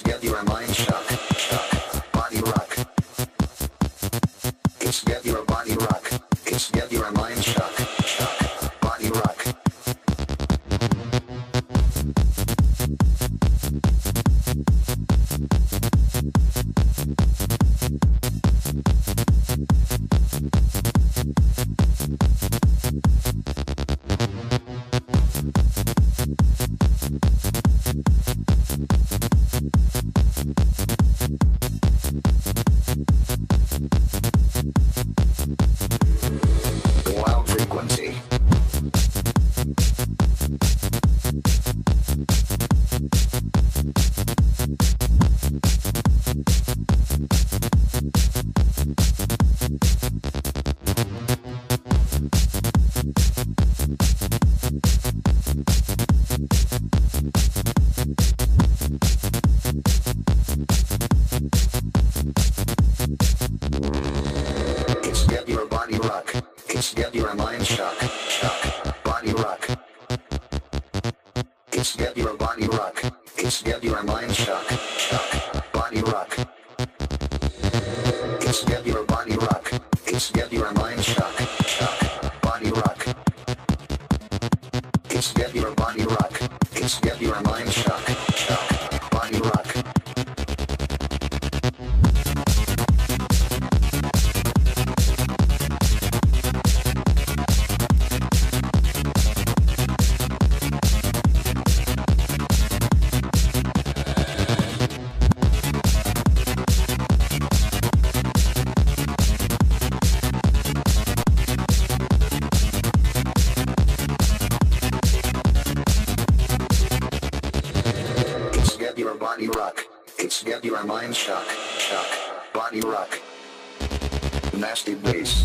Get your mind. Shut. Get your mind shock, shock, body rock. Nasty bass.